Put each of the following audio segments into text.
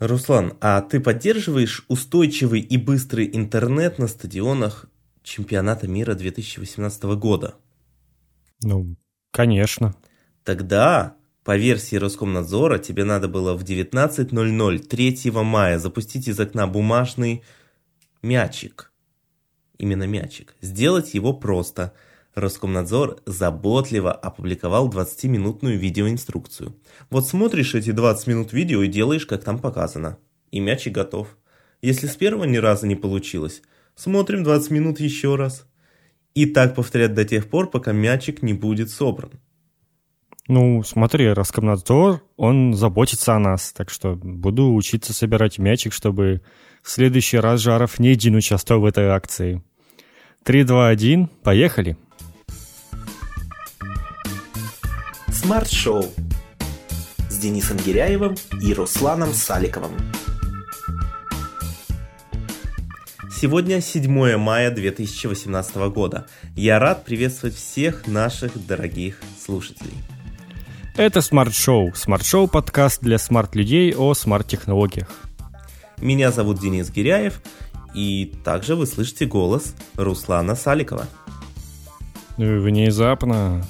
Руслан, а ты поддерживаешь устойчивый и быстрый интернет на стадионах чемпионата мира 2018 года? Ну, конечно. Тогда, по версии Роскомнадзора, тебе надо было в 19.00 3 мая запустить из окна бумажный мячик. Именно мячик. Сделать его просто – Роскомнадзор заботливо опубликовал 20-минутную видеоинструкцию. Вот смотришь эти 20 минут видео и делаешь, как там показано. И мячик готов. Если с первого ни разу не получилось, смотрим 20 минут еще раз. И так повторять до тех пор, пока мячик не будет собран. Ну, смотри, Роскомнадзор, он заботится о нас, так что буду учиться собирать мячик, чтобы в следующий раз Жаров не один участвовал в этой акции. 3, 2, 1, поехали! Смарт-шоу с Денисом Гиряевым и Русланом Саликовым. Сегодня 7 мая 2018 года. Я рад приветствовать всех наших дорогих слушателей. Это смарт-шоу. Смарт-шоу подкаст для смарт-людей о смарт-технологиях. Меня зовут Денис Гиряев, и также вы слышите голос Руслана Саликова. Внезапно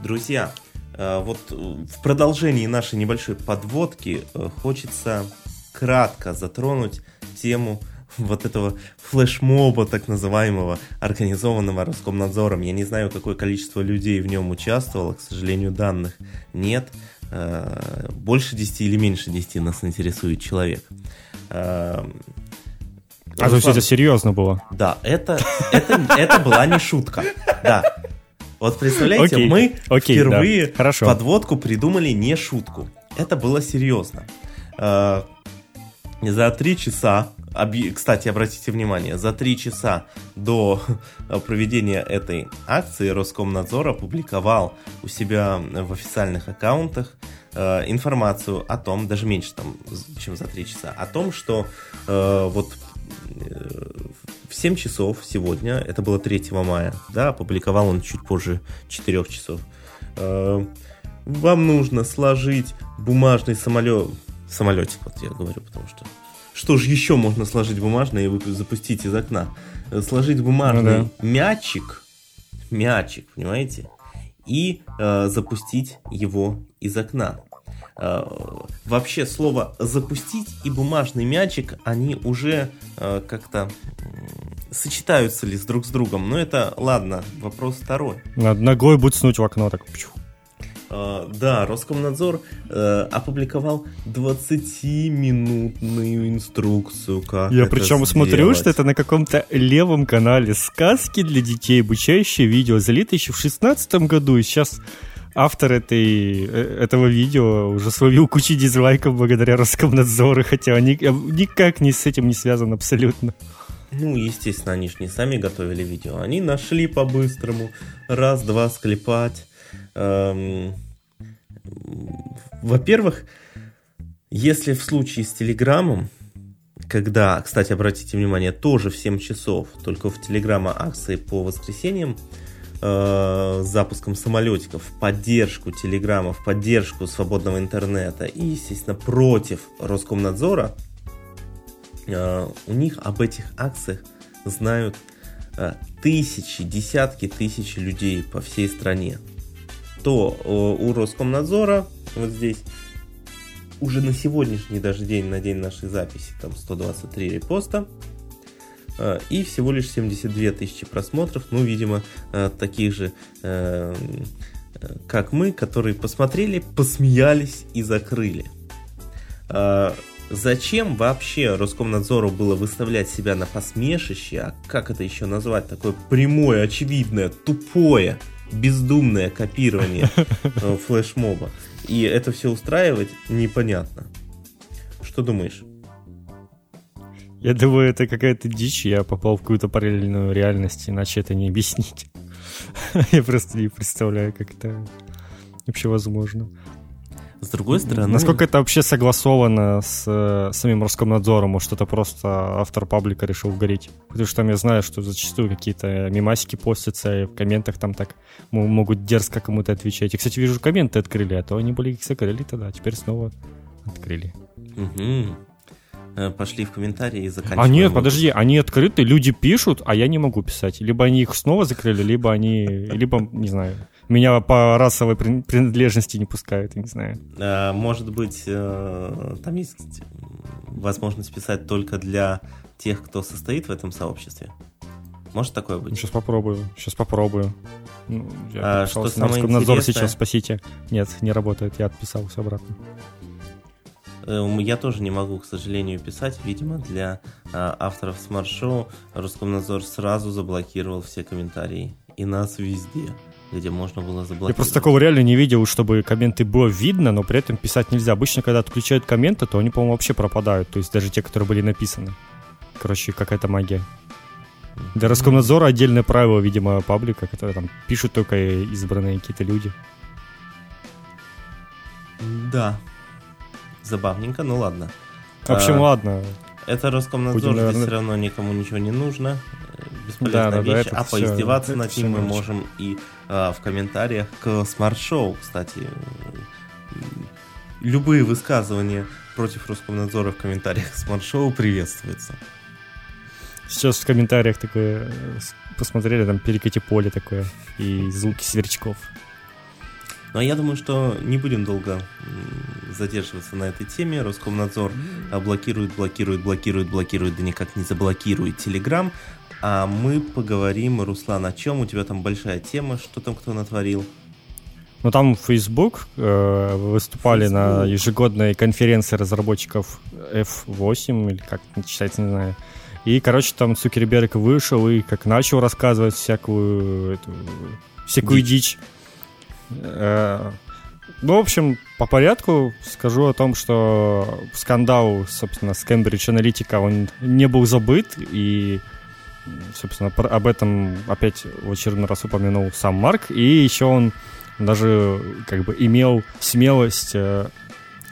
Друзья, э, вот э, в продолжении нашей небольшой подводки э, хочется кратко затронуть тему вот этого флешмоба, так называемого, организованного Роскомнадзором. Я не знаю, какое количество людей в нем участвовало, к сожалению, данных нет. Больше 10 или меньше 10 нас интересует человек. А то есть это серьезно было? Да, это, это, это была не шутка. Да, вот представляете, окей, мы окей, впервые да, хорошо. подводку придумали не шутку. Это было серьезно. Э, за три часа, кстати, обратите внимание, за три часа до проведения этой акции Роскомнадзор опубликовал у себя в официальных аккаунтах э, информацию о том, даже меньше там, чем за три часа, о том, что э, вот 7 часов сегодня, это было 3 мая, да, опубликовал он чуть позже 4 часов. Э, вам нужно сложить бумажный самолет, самолетик, вот я говорю, потому что что же еще можно сложить бумажный и запустить из окна? Э, сложить бумажный ну, да. мячик, мячик, понимаете, и э, запустить его из окна. Э, вообще слово запустить и бумажный мячик, они уже э, как-то сочетаются ли с друг с другом. Но это ладно, вопрос второй. Надо ногой будет снуть в окно так. Uh, да, Роскомнадзор uh, опубликовал 20-минутную инструкцию, как Я причем сделать. смотрю, что это на каком-то левом канале сказки для детей, обучающее видео, залито еще в 2016 году, и сейчас автор этой, э, этого видео уже словил кучу дизлайков благодаря Роскомнадзору, хотя они никак не с этим не связан абсолютно. Ну, естественно, они же не сами готовили видео. Они нашли по-быстрому раз-два склепать. Эм... Во-первых, если в случае с Телеграмом, когда, кстати, обратите внимание, тоже в 7 часов, только в Телеграма акции по воскресеньям, э, запуском самолетиков в поддержку Телеграма, в поддержку свободного интернета и, естественно, против Роскомнадзора – Э, у них об этих акциях знают э, тысячи, десятки тысяч людей по всей стране. То э, у Роскомнадзора вот здесь уже на сегодняшний даже день, на день нашей записи, там 123 репоста, и всего лишь 72 тысячи просмотров, ну, видимо, таких же, как мы, которые посмотрели, посмеялись и закрыли. Зачем вообще Роскомнадзору было выставлять себя на посмешище, а как это еще назвать, такое прямое, очевидное, тупое, бездумное копирование э, флешмоба. И это все устраивать непонятно. Что думаешь? Я думаю, это какая-то дичь, я попал в какую-то параллельную реальность, иначе это не объяснить. Я просто не представляю, как это вообще возможно. С другой стороны... Насколько это вообще согласовано с э, самим Роскомнадзором? Может, это просто автор паблика решил вгореть? Потому что там я знаю, что зачастую какие-то мимасики постятся, и в комментах там так могут дерзко кому-то отвечать. И, кстати, вижу, комменты открыли, а то они были их закрыли тогда, а теперь снова открыли. Угу. Пошли в комментарии и заканчиваем. А нет, подожди, они открыты, люди пишут, а я не могу писать. Либо они их снова закрыли, либо они, либо, не знаю, меня по расовой принадлежности не пускают, я не знаю. А, может быть, э, там есть возможность писать только для тех, кто состоит в этом сообществе? Может такое быть? Сейчас попробую, сейчас попробую. Ну, я а, что самое Роскомнадзор сейчас спасите. Нет, не работает, я отписался обратно. Э, я тоже не могу, к сожалению, писать. Видимо, для а, авторов смарт-шоу Роскомнадзор сразу заблокировал все комментарии. И нас везде где можно было заблокировать. Я просто такого реально не видел, чтобы комменты было видно, но при этом писать нельзя. Обычно, когда отключают комменты, то они, по-моему, вообще пропадают. То есть даже те, которые были написаны. Короче, какая-то магия. Для Роскомнадзора отдельное правило, видимо, паблика, которое там пишут только избранные какие-то люди. Да. Забавненько, ну ладно. В общем, а, ладно. Это Роскомнадзор, Будем, наверное... все равно никому ничего не нужно. Бесполезная да, да, вещь. Да, а поиздеваться все, над ним мы можем и а, в комментариях к смарт-шоу, кстати. Любые высказывания против Роскомнадзора в комментариях к смарт-шоу приветствуются. Сейчас в комментариях такое посмотрели, там перекати поле такое и звуки сверчков. Ну а я думаю, что не будем долго задерживаться на этой теме. Роскомнадзор блокирует, блокирует, блокирует, блокирует, да никак не заблокирует Телеграм. А мы поговорим, Руслан, о чем? У тебя там большая тема, что там кто натворил? Ну, там Facebook э, выступали Facebook. на ежегодной конференции разработчиков F8, или как это читается, не знаю. И, короче, там Цукерберг вышел и как начал рассказывать всякую, эту, всякую дичь. дичь. Э, ну, в общем, по порядку скажу о том, что скандал, собственно, с Cambridge Analytica, он не был забыт, и собственно, об этом опять в очередной раз упомянул сам Марк, и еще он даже как бы имел смелость э,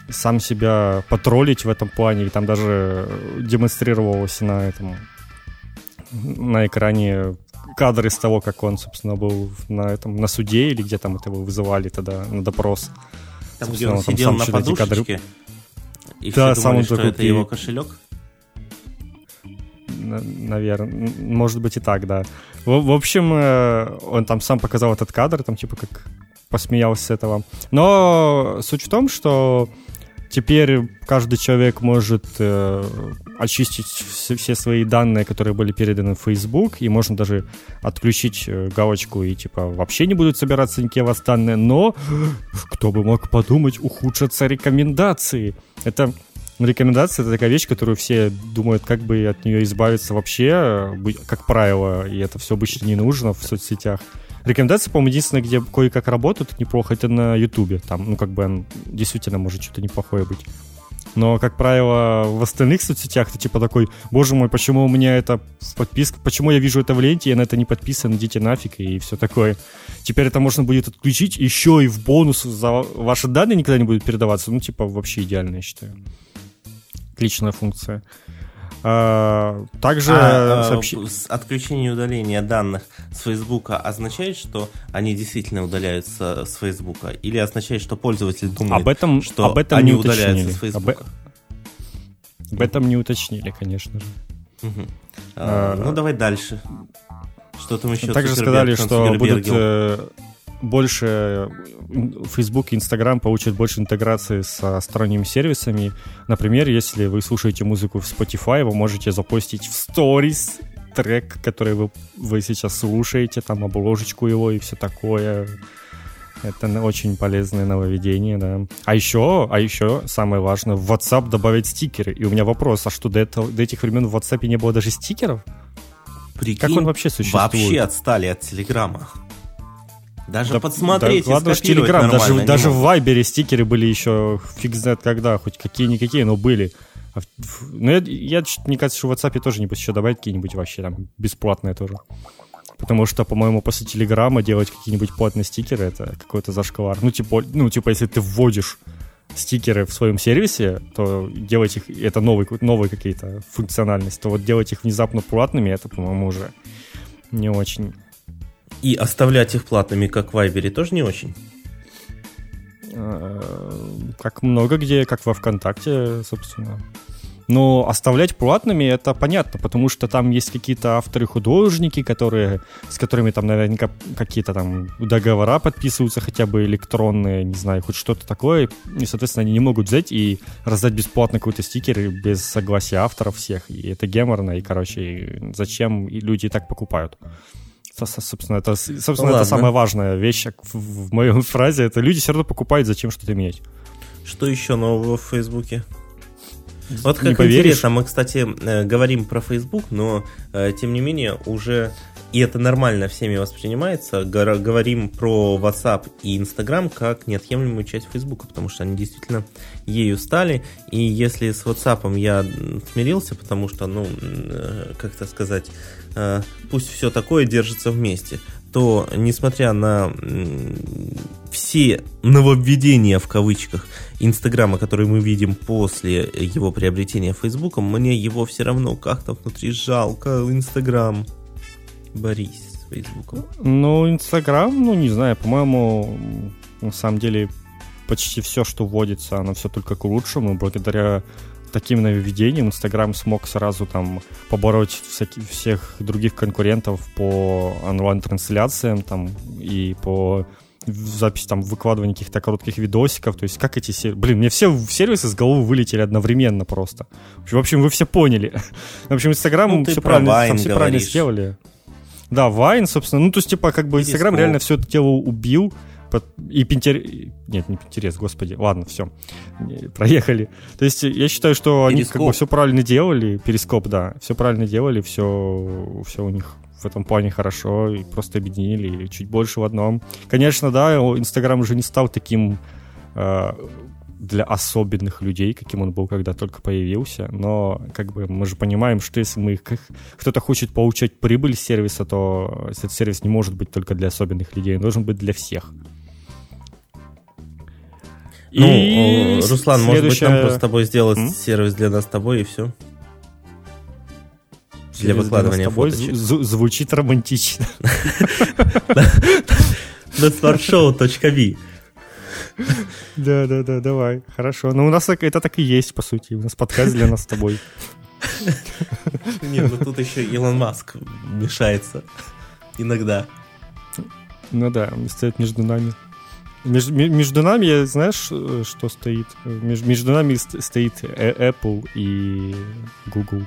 сам себя потроллить в этом плане, и там даже демонстрировалось на этом на экране кадры из того, как он, собственно, был на этом на суде или где там это его вызывали тогда на допрос. Там, где он, он сидел на подушечке, кадры... и да, все думали, сам что это его кошелек? наверное. Может быть и так, да. В, в общем, э, он там сам показал этот кадр, там типа как посмеялся с этого. Но суть в том, что теперь каждый человек может э, очистить все, все свои данные, которые были переданы в Facebook, и можно даже отключить э, галочку и типа вообще не будут собираться никакие вас данные, но кто бы мог подумать, ухудшатся рекомендации. Это Рекомендация — это такая вещь, которую все думают, как бы от нее избавиться вообще, как правило, и это все обычно не нужно в соцсетях. Рекомендация, по-моему, единственное, где кое-как работают неплохо, это на Ютубе. Там, ну, как бы, действительно может что-то неплохое быть. Но, как правило, в остальных соцсетях ты типа такой, боже мой, почему у меня это в подписке, почему я вижу это в ленте, я на это не подписан, идите нафиг и все такое. Теперь это можно будет отключить, еще и в бонус за ваши данные никогда не будут передаваться. Ну, типа, вообще идеально, я считаю отличная функция. А, также а, сообщи... отключение и удаление данных с Фейсбука означает, что они действительно удаляются с Фейсбука, или означает, что пользователь думает, об этом, что об этом они не удаляются с Фейсбука? Об... об этом не уточнили, конечно же. Угу. А, а, ну давай дальше. Что там еще? Также сказали, что будет больше Facebook и Instagram получат больше интеграции со сторонними сервисами. Например, если вы слушаете музыку в Spotify, вы можете запостить в Stories трек, который вы, вы сейчас слушаете, там обложечку его и все такое. Это очень полезное нововведение, да. А еще, а еще самое важное, в WhatsApp добавить стикеры. И у меня вопрос, а что до, этого, до этих времен в WhatsApp не было даже стикеров? Прикинь, как он вообще существует? Вообще отстали от Телеграма. Даже да, подсмотреть да, ладно, Telegram, даже, даже в Вайбере стикеры были еще фиг знает когда, хоть какие-никакие, но были. А ну, я, я, мне кажется, что в WhatsApp тоже нибудь еще добавить какие-нибудь вообще там бесплатные тоже. Потому что, по-моему, после Телеграма делать какие-нибудь платные стикеры это какой-то зашквар. Ну, типа, ну, типа, если ты вводишь стикеры в своем сервисе, то делать их, это новый, новые какие-то функциональности, то вот делать их внезапно платными, это, по-моему, уже не очень и оставлять их платными, как в Вайбере, тоже не очень? как много где, как во ВКонтакте, собственно. Но оставлять платными это понятно, потому что там есть какие-то авторы-художники, которые, с которыми там наверняка какие-то там договора подписываются, хотя бы электронные, не знаю, хоть что-то такое. И, соответственно, они не могут взять и раздать бесплатно какой-то стикер без согласия авторов всех. И это геморно, и, короче, зачем люди так покупают. Собственно, это, собственно, ну, это самая важная вещь в, в моей фразе. Это люди все равно покупают, зачем что-то менять. Что еще нового в Фейсбуке? Вот как не интересно, мы, кстати, э, говорим про Facebook, но э, тем не менее уже, и это нормально всеми воспринимается, говорим про WhatsApp и Instagram как неотъемлемую часть Facebook, потому что они действительно ею стали. И если с WhatsApp я смирился, потому что, ну, э, как то сказать, пусть все такое держится вместе, то, несмотря на все нововведения в кавычках Инстаграма, которые мы видим после его приобретения Фейсбуком, мне его все равно как-то внутри жалко. Инстаграм. Борис с Фейсбуком. Ну, Инстаграм, ну, не знаю, по-моему, на самом деле почти все, что вводится, оно все только к лучшему, благодаря таким нововведением Инстаграм смог сразу там побороть всяких, всех других конкурентов по онлайн-трансляциям там и по запись там выкладывания каких-то коротких видосиков, то есть как эти сервисы... Блин, мне все сервисы с головы вылетели одновременно просто. В общем, вы все поняли. В общем, Инстаграм ну, все, правильно, там все правильно сделали. Да, Вайн, собственно, ну, то есть, типа, как бы Инстаграм реально все это дело убил, и Пинтер... Нет, не Пинтерес, господи. Ладно, все. Проехали. То есть я считаю, что они как бы все правильно делали. Перископ, да. Все правильно делали, все, все у них в этом плане хорошо, и просто объединили чуть больше в одном. Конечно, да, Инстаграм уже не стал таким э, для особенных людей, каким он был, когда только появился, но как бы мы же понимаем, что если мы как, кто-то хочет получать прибыль с сервиса, то этот сервис не может быть только для особенных людей, он должен быть для всех. Ну, и Руслан, следующая... может быть, нам просто с тобой сделать М? сервис для нас с тобой и все? Для выкладывания фоточек. Звучит романтично. На Да, да, да, давай. Хорошо. Ну, у нас это так и есть, по сути. У нас подкаст для нас с тобой. Нет, ну тут еще Илон Маск мешается. Иногда. Ну да, стоит между нами. Между, между нами, знаешь, что стоит? Между, между нами стоит э, Apple и Google.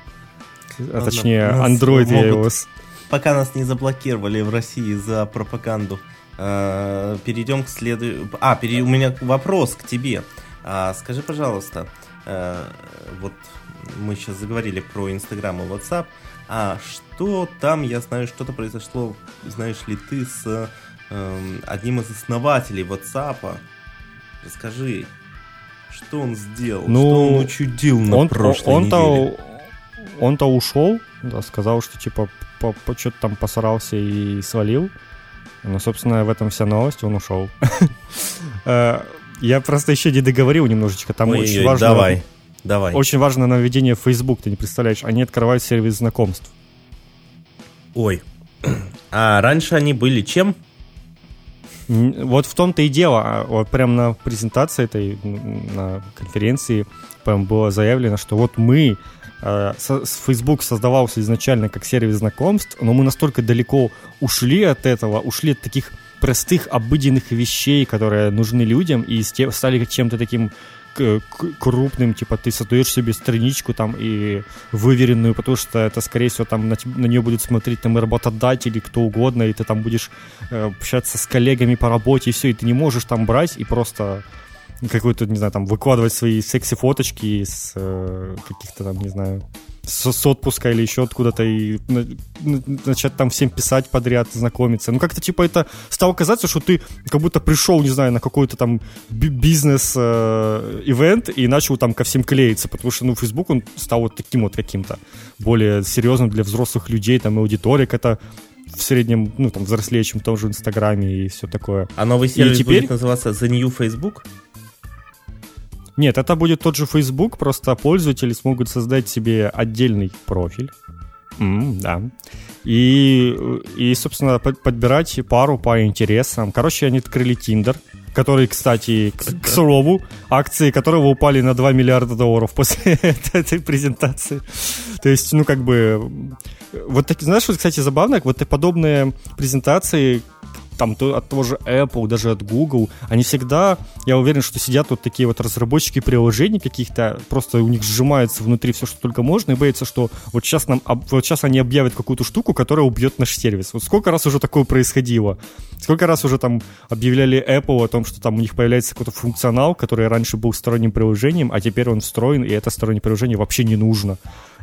А точнее, Android и iOS. Пока нас не заблокировали в России за пропаганду. Э, перейдем к следующему... А, пере... у меня вопрос к тебе. А, скажи, пожалуйста, э, вот мы сейчас заговорили про Инстаграм и WhatsApp, а что там, я знаю, что-то произошло, знаешь ли ты, с э, одним из основателей WhatsApp. Расскажи, что он сделал, ну, что он учудил на он, прошлой он неделе? Он-то ушел, да, сказал, что типа по, по, что-то там посрался и свалил. Ну, собственно, в этом вся новость, он ушел. Э, я просто еще не договорил немножечко. Там очень важно... Давай, давай. Очень важно нововведение в Facebook, ты не представляешь. Они открывают сервис знакомств. Ой. А раньше они были чем? Вот в том-то и дело. А вот прямо на презентации этой, на конференции прям было заявлено, что вот мы Э, Facebook создавался изначально как сервис знакомств, но мы настолько далеко ушли от этого, ушли от таких простых, обыденных вещей, которые нужны людям, и стали чем-то таким крупным, типа ты создаешь себе страничку там и выверенную, потому что это, скорее всего, там на, на нее будут смотреть там и работодатели, кто угодно, и ты там будешь э, общаться с коллегами по работе, и все, и ты не можешь там брать и просто какой-то, не знаю, там, выкладывать свои секси-фоточки с э, каких-то там, не знаю, с, с отпуска или еще откуда-то и начать там всем писать подряд, знакомиться. Ну, как-то, типа, это стало казаться, что ты как будто пришел, не знаю, на какой-то там бизнес-ивент э, и начал там ко всем клеиться, потому что, ну, Facebook, он стал вот таким вот каким-то более серьезным для взрослых людей, там, и аудиторик это в среднем, ну, там, взрослее, чем в том же Инстаграме и все такое. А новый сервис и теперь... будет называться The New Facebook? Нет, это будет тот же Facebook, просто пользователи смогут создать себе отдельный профиль. Mm, да. И, и, собственно, подбирать пару по интересам. Короче, они открыли Tinder. который, кстати, к, к слову, акции которого упали на 2 миллиарда долларов после этой презентации. То есть, ну, как бы... Вот, так, знаешь, вот, кстати, забавно, вот подобные презентации, там то, от того же Apple, даже от Google, они всегда, я уверен, что сидят вот такие вот разработчики приложений каких-то, просто у них сжимается внутри все, что только можно, и боятся, что вот сейчас, нам, вот сейчас они объявят какую-то штуку, которая убьет наш сервис. Вот сколько раз уже такое происходило? Сколько раз уже там объявляли Apple о том, что там у них появляется какой-то функционал, который раньше был сторонним приложением, а теперь он встроен, и это стороннее приложение вообще не нужно.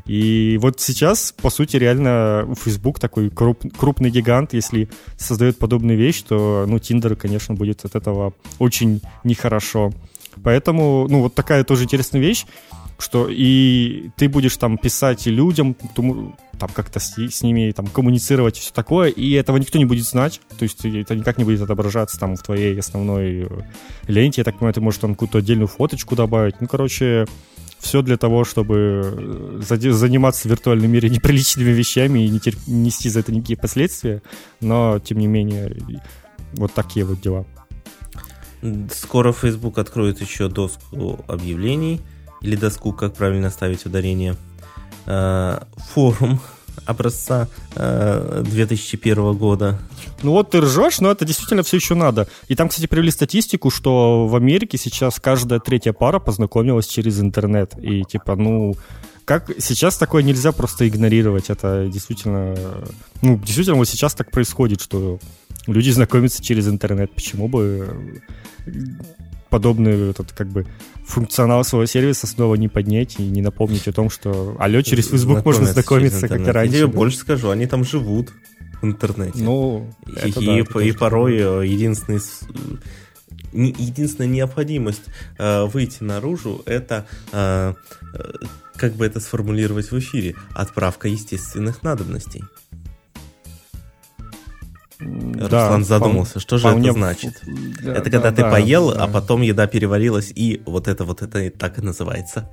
И вот сейчас, по сути, реально Facebook такой круп, крупный гигант, если создает подобную вещь, то, ну, Tinder, конечно, будет от этого очень нехорошо. Поэтому, ну, вот такая тоже интересная вещь, что и ты будешь там писать людям, там как-то с, с ними там коммуницировать и все такое, и этого никто не будет знать, то есть это никак не будет отображаться там в твоей основной ленте, я так понимаю, ты можешь там какую-то отдельную фоточку добавить, ну, короче, все для того, чтобы э, заниматься в виртуальном мире неприличными вещами и не терп... нести за это никакие последствия, но, тем не менее, вот такие вот дела. Скоро Facebook откроет еще доску объявлений, или доску, как правильно ставить ударение, э, форум образца э, 2001 года. Ну вот ты ржешь, но это действительно все еще надо. И там, кстати, привели статистику, что в Америке сейчас каждая третья пара познакомилась через интернет. И типа, ну, как сейчас такое нельзя просто игнорировать. Это действительно, ну, действительно вот сейчас так происходит, что люди знакомятся через интернет. Почему бы подобный этот как бы функционал своего сервиса снова не поднять и не напомнить о том, что алло, через Facebook можно знакомиться, как и раньше. Я тебе да? больше скажу, они там живут в интернете. Ну, и, да, и, и порой э, единственный единственная необходимость э, выйти наружу это э, э, как бы это сформулировать в эфире отправка естественных надобностей. Да, Руслан задумался, что же это значит? Да, это когда да, ты да, поел, да. а потом еда переварилась, и вот это вот это так и называется.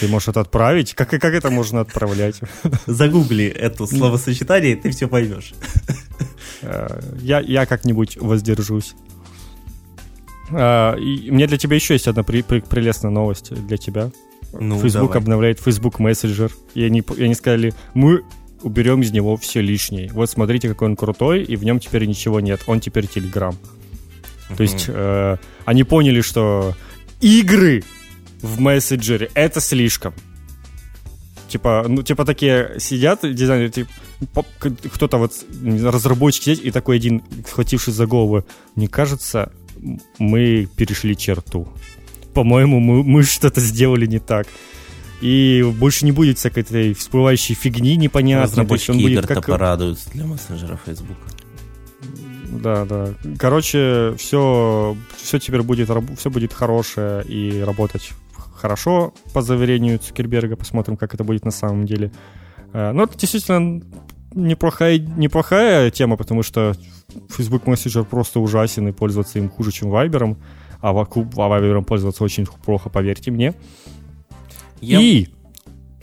Ты можешь это отправить? Как, как это можно отправлять? Загугли это словосочетание, и ты все поймешь. Э, я, я как-нибудь воздержусь. Uh, и мне для тебя еще есть одна при, при, прелестная новость для тебя. Ну, Facebook давай. обновляет Facebook Messenger. И они, и они сказали, мы уберем из него все лишнее. Вот смотрите, какой он крутой, и в нем теперь ничего нет. Он теперь. Uh-huh. То есть э, они поняли, что игры в мессенджере это слишком. Типа, ну, типа такие сидят дизайнеры, типа, кто-то вот, разработчик сидит, и такой один, схватившись за голову, мне кажется, мы перешли черту. По-моему, мы, мы что-то сделали не так и больше не будет всякой этой всплывающей фигни непонятной. Разработчики он будет как... порадуются для мессенджера Facebook. Да, да. Короче, все, все теперь будет, все будет хорошее и работать хорошо, по заверению Цукерберга. Посмотрим, как это будет на самом деле. Э, но это действительно неплохая, неплохая тема, потому что Facebook Messenger просто ужасен, и пользоваться им хуже, чем Viber. А Viber пользоваться очень плохо, поверьте мне. Я... И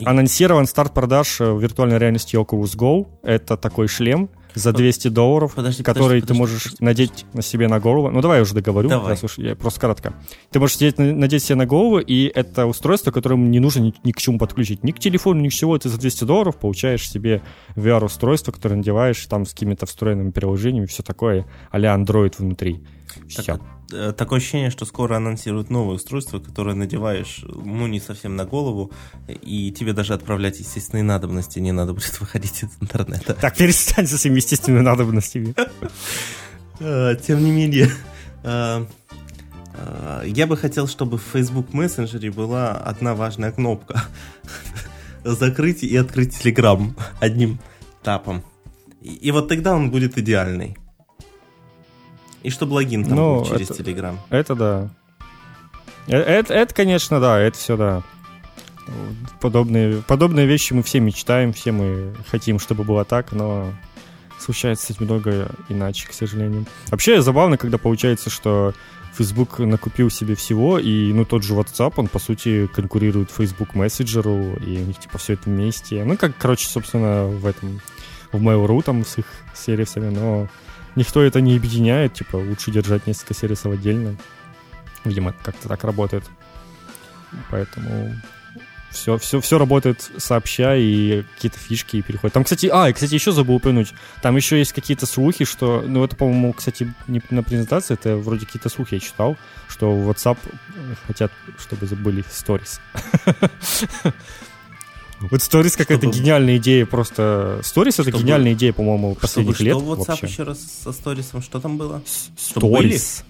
анонсирован старт продаж э, виртуальной реальности Oculus Go. Это такой шлем за 200 долларов, подожди, который подожди, ты можешь подожди. надеть на себе на голову. Ну, давай я уже договорю. Давай. Раз уж я просто кратко. Ты можешь надеть, надеть себе на голову, и это устройство, которое не нужно ни, ни к чему подключить. Ни к телефону, ни к чему. Ты за 200 долларов получаешь себе VR-устройство, которое надеваешь там с какими-то встроенными приложениями, все такое, а Android внутри. Так, Э, такое ощущение, что скоро анонсируют новое устройство, которое надеваешь, ну, не совсем на голову, и тебе даже отправлять естественные надобности не надо будет выходить из интернета. Так, перестань со своими естественными надобностями. Э, тем не менее, э, я бы хотел, чтобы в Facebook Messenger была одна важная кнопка. Закрыть и открыть Telegram одним тапом. И вот тогда он будет идеальный. И чтобы логин там ну, был через Telegram. Это да. Это, это, это, конечно, да, это все да. Подобные, подобные вещи мы все мечтаем, все мы хотим, чтобы было так, но случается немного иначе, к сожалению. Вообще забавно, когда получается, что Facebook накупил себе всего, и ну тот же WhatsApp, он по сути конкурирует Facebook Messenger, и у них типа все это вместе. Ну как, короче, собственно, в этом, в Mail.ru там с их сервисами, но никто это не объединяет, типа, лучше держать несколько сервисов отдельно. Видимо, как-то так работает. Поэтому все, все, все работает сообща, и какие-то фишки переходят. Там, кстати, а, и, кстати, еще забыл упомянуть, там еще есть какие-то слухи, что, ну, это, по-моему, кстати, не на презентации, это вроде какие-то слухи я читал, что WhatsApp хотят, чтобы забыли сторис. Вот Stories какая-то гениальная идея просто. Stories это гениальная идея, по-моему, последних лет. Что WhatsApp еще раз со сторисом? Что там было? Stories.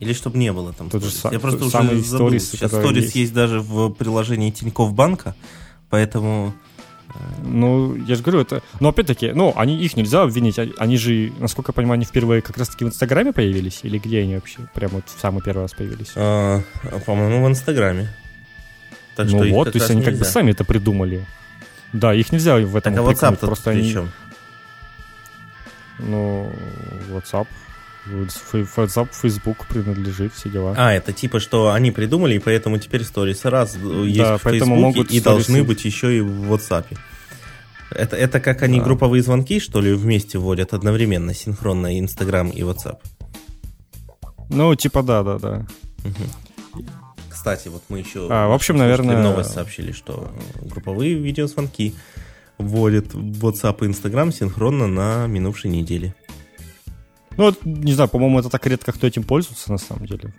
Или чтобы не было там. Же Я просто уже забыл. Сейчас сторис есть. есть даже в приложении Тинькофф Банка, поэтому... Э, ну, я же говорю, это... Но опять-таки, ну, они, их нельзя обвинить. Они же, насколько я понимаю, они впервые как раз-таки в Инстаграме появились? Или где они вообще? Прямо вот в самый первый раз появились? А, по-моему, в Инстаграме. Так ну вот, то есть они нельзя. как бы сами это придумали. Да, их нельзя в этом так, а просто они... Чем? Ну, WhatsApp WhatsApp, Facebook принадлежит, все дела. А, это типа, что они придумали, и поэтому теперь сторис раз есть да, в Facebook могут и должны быть еще и в WhatsApp. Это, это как они да. групповые звонки, что ли, вместе вводят одновременно, синхронно Instagram и WhatsApp? Ну, типа да, да, да. Угу. Кстати, вот мы еще... А, в общем, наверное... Новость сообщили, что групповые видеозвонки вводят WhatsApp и Instagram синхронно на минувшей неделе. Ну, вот, не знаю, по-моему, это так редко кто этим пользуется, на самом деле.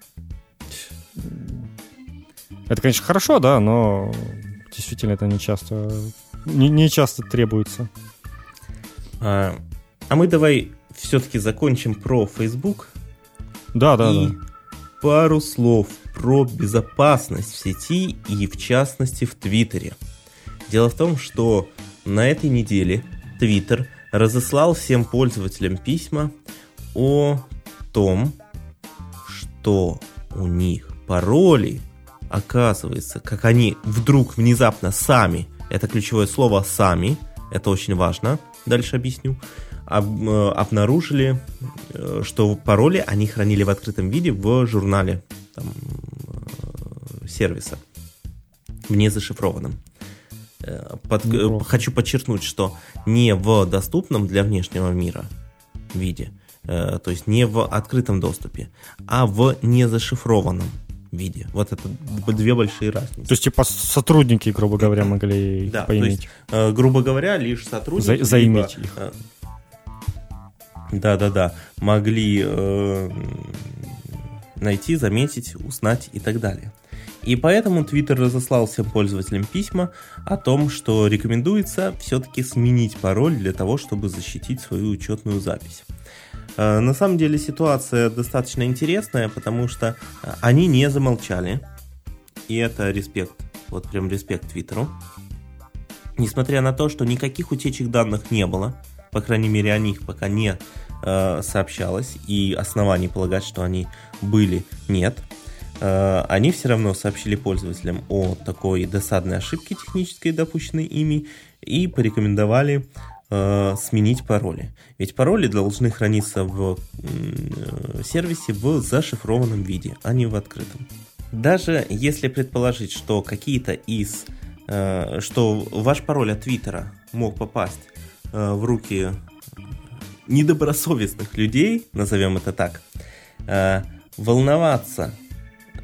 Это, конечно, хорошо, да, но действительно это не часто, не, не часто требуется. А, а мы давай все-таки закончим про Facebook. Да, да, и да. пару слов про безопасность в сети и в частности в Твиттере. Дело в том, что на этой неделе Твиттер разослал всем пользователям письма о том, что у них пароли, оказывается, как они вдруг внезапно сами, это ключевое слово «сами», это очень важно, дальше объясню, об, э, обнаружили, э, что пароли они хранили в открытом виде в журнале там, э, сервиса, в незашифрованном. Э, под, э, хочу подчеркнуть, что не в доступном для внешнего мира виде, то есть не в открытом доступе, а в незашифрованном виде. Вот это две большие разницы. То есть, типа, сотрудники, грубо говоря, могли да, поиметь. То есть, грубо говоря, лишь сотрудники... За, заиметь либо, их. Да-да-да, могли э, найти, заметить, узнать и так далее. И поэтому Twitter разослал всем пользователям письма о том, что рекомендуется все-таки сменить пароль для того, чтобы защитить свою учетную запись. Э, на самом деле ситуация достаточно интересная, потому что э, они не замолчали. И это респект, вот прям респект Твиттеру. Несмотря на то, что никаких утечек данных не было, по крайней мере о них пока не э, сообщалось, и оснований полагать, что они были, нет. Э, они все равно сообщили пользователям о такой досадной ошибке технической, допущенной ими, и порекомендовали э, сменить пароли. Ведь пароли должны храниться в э, сервисе в зашифрованном виде, а не в открытом. Даже если предположить, что какие-то из, э, что ваш пароль от Твиттера мог попасть э, в руки недобросовестных людей, назовем это так, э, волноваться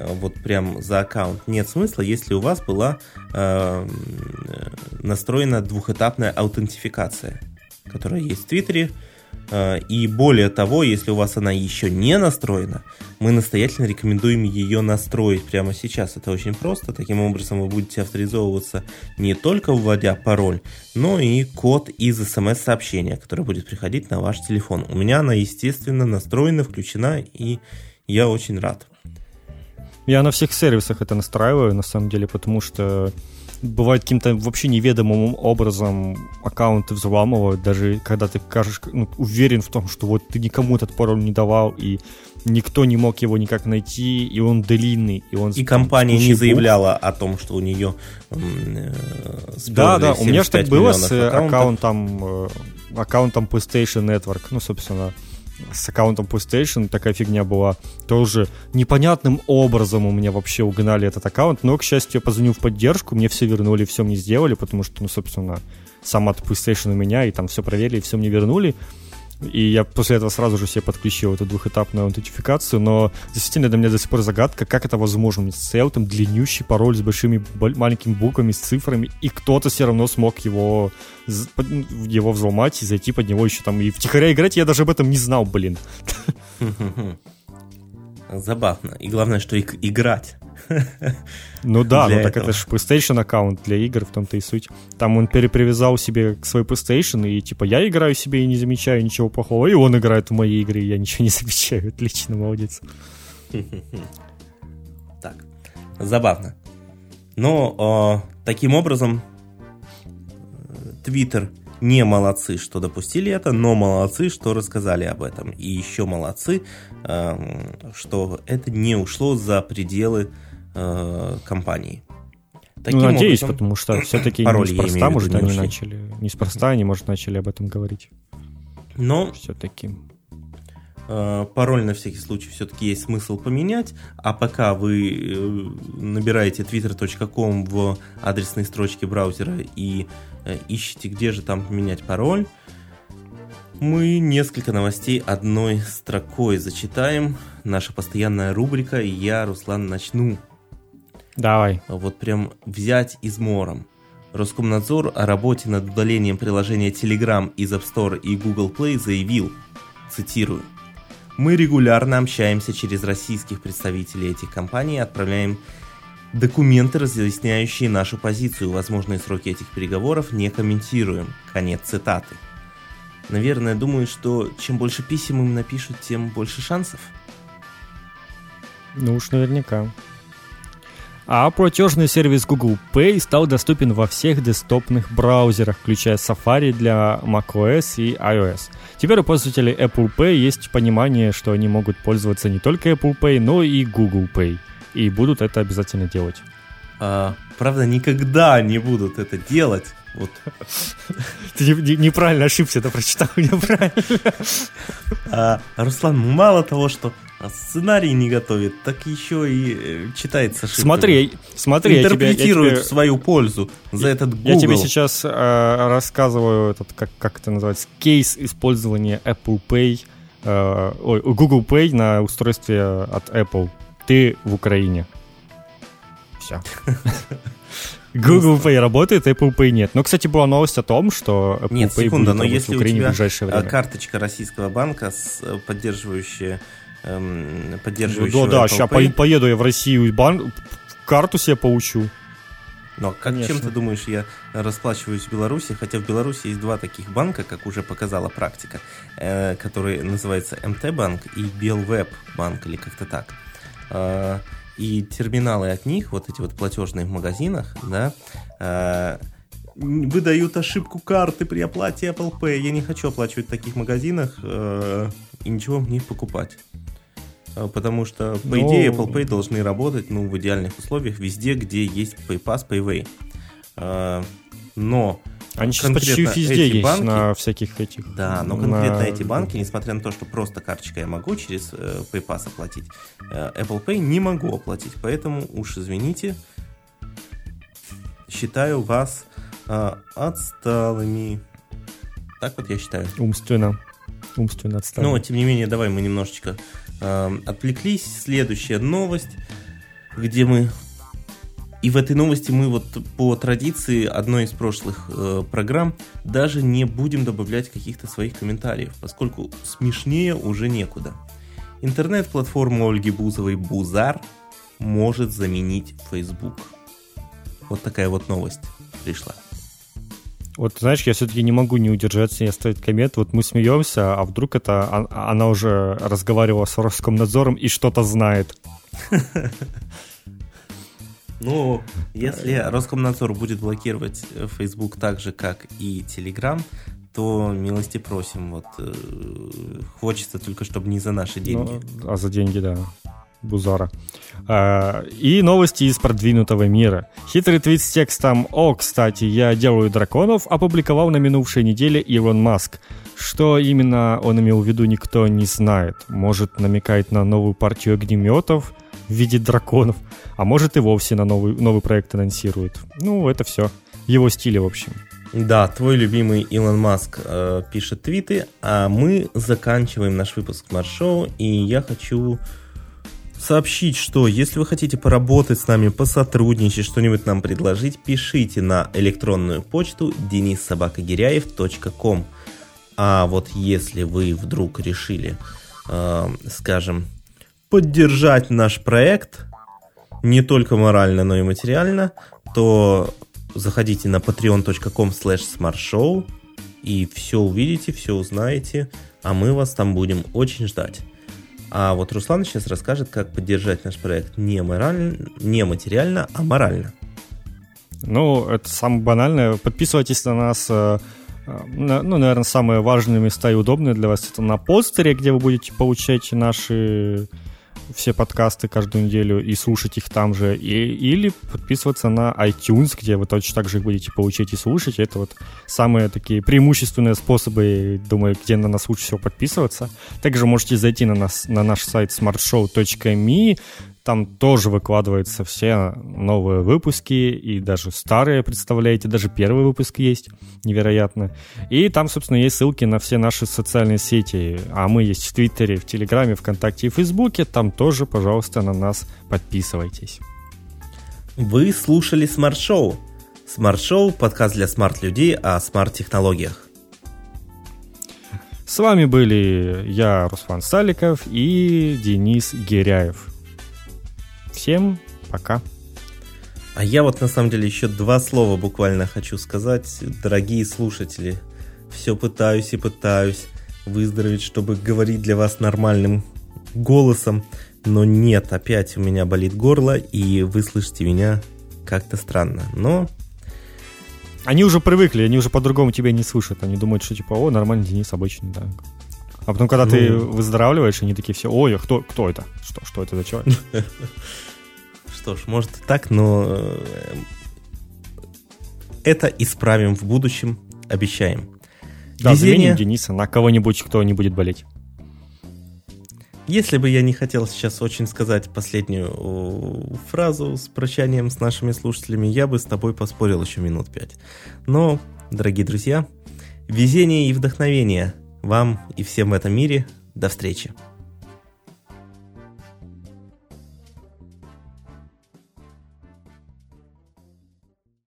Э, вот прям за аккаунт нет смысла, если у вас была э, настроена двухэтапная аутентификация, которая есть в Твиттере. Э, и более того, если у вас она еще не настроена, мы настоятельно рекомендуем ее настроить прямо сейчас. Это очень просто. Таким образом вы будете авторизовываться не только вводя пароль, но и код из смс-сообщения, который будет приходить на ваш телефон. У меня она, естественно, настроена, включена, и я очень рад. Я на всех сервисах это настраиваю, на самом деле, потому что бывает каким-то вообще неведомым образом аккаунты взламывают, даже когда ты кажешь, ну, уверен в том, что вот ты никому этот пароль не давал, и никто не мог его никак найти, и он длинный, и он... И компания не заявляла о том, что у нее э, Да, да, у меня же так было с аккаунтом, э, аккаунтом PlayStation Network, ну, собственно, с аккаунтом PlayStation такая фигня была. Тоже непонятным образом у меня вообще угнали этот аккаунт, но, к счастью, я позвонил в поддержку, мне все вернули, все мне сделали, потому что, ну, собственно, сам от PlayStation у меня, и там все проверили, и все мне вернули. И я после этого сразу же себе подключил эту двухэтапную аутентификацию, но действительно для меня до сих пор загадка, как это возможно. Стоял там длиннющий пароль с большими маленькими буквами, с цифрами, и кто-то все равно смог его, его взломать и зайти под него еще там и втихаря играть, я даже об этом не знал, блин. Забавно. И главное, что играть. Ну да, ну так это же PlayStation аккаунт для игр, в том-то и суть. Там он перепривязал себе к свой PlayStation, и типа я играю себе и не замечаю ничего плохого, и он играет в мои игры, и я ничего не замечаю. Отлично, молодец. Так, забавно. Но таким образом Twitter не молодцы, что допустили это, но молодцы, что рассказали об этом. И еще молодцы, что это не ушло за пределы э, компании. Таким ну, надеюсь, образом, потому что все-таки неспроста, может, они начали, неспроста они, может, начали об этом говорить. Но все-таки э, пароль на всякий случай все-таки есть смысл поменять, а пока вы э, набираете twitter.com в адресной строчке браузера и э, ищете, где же там поменять пароль, мы несколько новостей одной строкой зачитаем. Наша постоянная рубрика «Я, Руслан, начну». Давай. Вот прям взять измором. Роскомнадзор о работе над удалением приложения Telegram из App Store и Google Play заявил, цитирую, «Мы регулярно общаемся через российских представителей этих компаний и отправляем документы, разъясняющие нашу позицию. Возможные сроки этих переговоров не комментируем». Конец цитаты. Наверное, думаю, что чем больше писем им напишут, тем больше шансов. Ну уж наверняка. А платежный сервис Google Pay стал доступен во всех десктопных браузерах, включая Safari для macOS и iOS. Теперь у пользователей Apple Pay есть понимание, что они могут пользоваться не только Apple Pay, но и Google Pay. И будут это обязательно делать. А, правда, никогда не будут это делать. Вот. Ты неправильно ошибся, это прочитал неправильно. А, Руслан, мало того, что сценарий не готовит, так еще и э, читает с ошибками. Смотри, смотри, интерпретирует я тебе, я тебе, в свою пользу за этот Google. Я тебе сейчас э, рассказываю этот, как, как это называется, кейс использования Apple Pay, э, ой, Google Pay на устройстве от Apple. Ты в Украине. Все. Google Pay работает, Apple Pay нет. Но, кстати, была новость о том, что Apple нет, Pay секунда, будет но если в Украине у тебя в ближайшее время. карточка российского банка, э, поддерживающая эм, поддерживающего ну, Да, да, сейчас Pay. поеду я в Россию, банк, карту себе получу. Но как Конечно. чем ты думаешь, я расплачиваюсь в Беларуси? Хотя в Беларуси есть два таких банка, как уже показала практика, э, который называется МТ-банк и Белвеб банк или как-то так. Э, и терминалы от них, вот эти вот платежные в магазинах, да, э, выдают ошибку карты при оплате Apple Pay. Я не хочу оплачивать в таких магазинах э, и ничего в них покупать. Э, потому что, по Но... идее, Apple Pay должны работать ну, в идеальных условиях везде, где есть PayPass, PayWay. Э, но они сейчас почти везде есть банки, на всяких этих. Да, но конкретно на... эти банки, несмотря на то, что просто карточкой я могу через э, PayPass оплатить, э, Apple Pay не могу оплатить. Поэтому уж извините, считаю вас э, отсталыми. Так вот я считаю. Умственно. Умственно отсталыми. Но, тем не менее, давай мы немножечко э, отвлеклись. Следующая новость, где мы и в этой новости мы вот по традиции одной из прошлых э, программ даже не будем добавлять каких-то своих комментариев, поскольку смешнее уже некуда. Интернет-платформа Ольги Бузовой «Бузар» может заменить Facebook. Вот такая вот новость пришла. Вот, знаешь, я все-таки не могу не удержаться и оставить коммент. Вот мы смеемся, а вдруг это а, она уже разговаривала с Роскомнадзором и что-то знает. Ну, если Роскомнадзор будет блокировать э, Facebook так же, как и Telegram, то милости просим. Вот э, хочется только, чтобы не за наши деньги. Ну, а за деньги, да. Бузара. А, и новости из продвинутого мира. Хитрый твит с текстом «О, кстати, я делаю драконов» опубликовал на минувшей неделе Илон Маск. Что именно он имел в виду, никто не знает. Может, намекает на новую партию огнеметов в виде драконов – а может и вовсе на новый, новый проект анонсирует. Ну, это все. Его стиле, в общем. Да, твой любимый Илон Маск э, пишет твиты, а мы заканчиваем наш выпуск Маршоу, и я хочу сообщить, что если вы хотите поработать с нами, посотрудничать, что-нибудь нам предложить, пишите на электронную почту denissobakagиряев.com. А вот если вы вдруг решили, э, скажем, поддержать наш проект, не только морально, но и материально, то заходите на patreon.com smartshow и все увидите, все узнаете, а мы вас там будем очень ждать. А вот Руслан сейчас расскажет, как поддержать наш проект не, морально, не материально, а морально. Ну, это самое банальное. Подписывайтесь на нас э, э, ну, наверное, самые важные места и удобные для вас это на постере, где вы будете получать наши все подкасты каждую неделю и слушать их там же, и, или подписываться на iTunes, где вы точно так же их будете получать и слушать. Это вот самые такие преимущественные способы, думаю, где на нас лучше всего подписываться. Также можете зайти на, нас, на наш сайт smartshow.me, там тоже выкладываются все новые выпуски, и даже старые, представляете, даже первый выпуск есть, невероятно. И там, собственно, есть ссылки на все наши социальные сети. А мы есть в Твиттере, в Телеграме, ВКонтакте и Фейсбуке. Там тоже, пожалуйста, на нас подписывайтесь. Вы слушали Смарт Шоу. Смарт Шоу – подкаст для смарт-людей о смарт-технологиях. С вами были я, Руслан Саликов и Денис Геряев. Всем пока. А я вот на самом деле еще два слова буквально хочу сказать, дорогие слушатели. Все пытаюсь и пытаюсь выздороветь, чтобы говорить для вас нормальным голосом, но нет, опять у меня болит горло, и вы слышите меня как-то странно. Но они уже привыкли, они уже по-другому тебя не слышат. Они думают, что типа, о, нормальный Денис обычный, да. А потом, когда ну... ты выздоравливаешь, они такие все, ой, а кто, кто это? Что, что это за человек? Что ж, может и так, но э, это исправим в будущем, обещаем. Да, Везение... Дениса на кого-нибудь, кто не будет болеть. Если бы я не хотел сейчас очень сказать последнюю фразу с прощанием с нашими слушателями, я бы с тобой поспорил еще минут пять. Но, дорогие друзья, везение и вдохновение вам и всем в этом мире. До встречи.